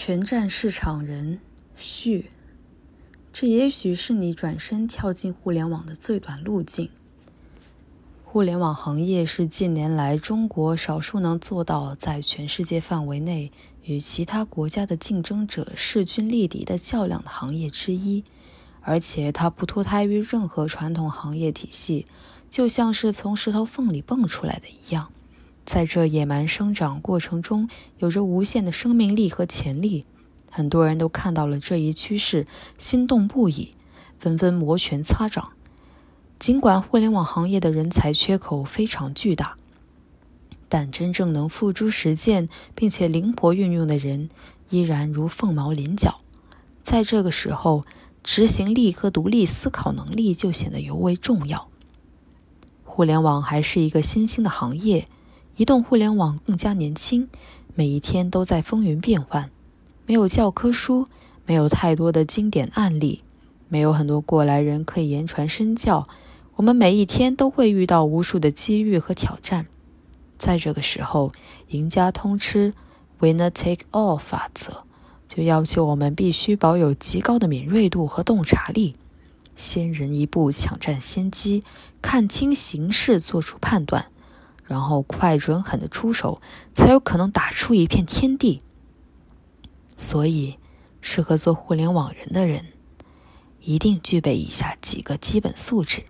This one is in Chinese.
全站市场人序，这也许是你转身跳进互联网的最短路径。互联网行业是近年来中国少数能做到在全世界范围内与其他国家的竞争者势均力敌的较量的行业之一，而且它不脱胎于任何传统行业体系，就像是从石头缝里蹦出来的一样。在这野蛮生长过程中，有着无限的生命力和潜力。很多人都看到了这一趋势，心动不已，纷纷摩拳擦掌。尽管互联网行业的人才缺口非常巨大，但真正能付诸实践并且灵活运用的人依然如凤毛麟角。在这个时候，执行力和独立思考能力就显得尤为重要。互联网还是一个新兴的行业。移动互联网更加年轻，每一天都在风云变幻。没有教科书，没有太多的经典案例，没有很多过来人可以言传身教。我们每一天都会遇到无数的机遇和挑战。在这个时候，赢家通吃 “winner take all” 法则就要求我们必须保有极高的敏锐度和洞察力，先人一步抢占先机，看清形势，做出判断。然后快准狠的出手，才有可能打出一片天地。所以，适合做互联网人的人，一定具备以下几个基本素质。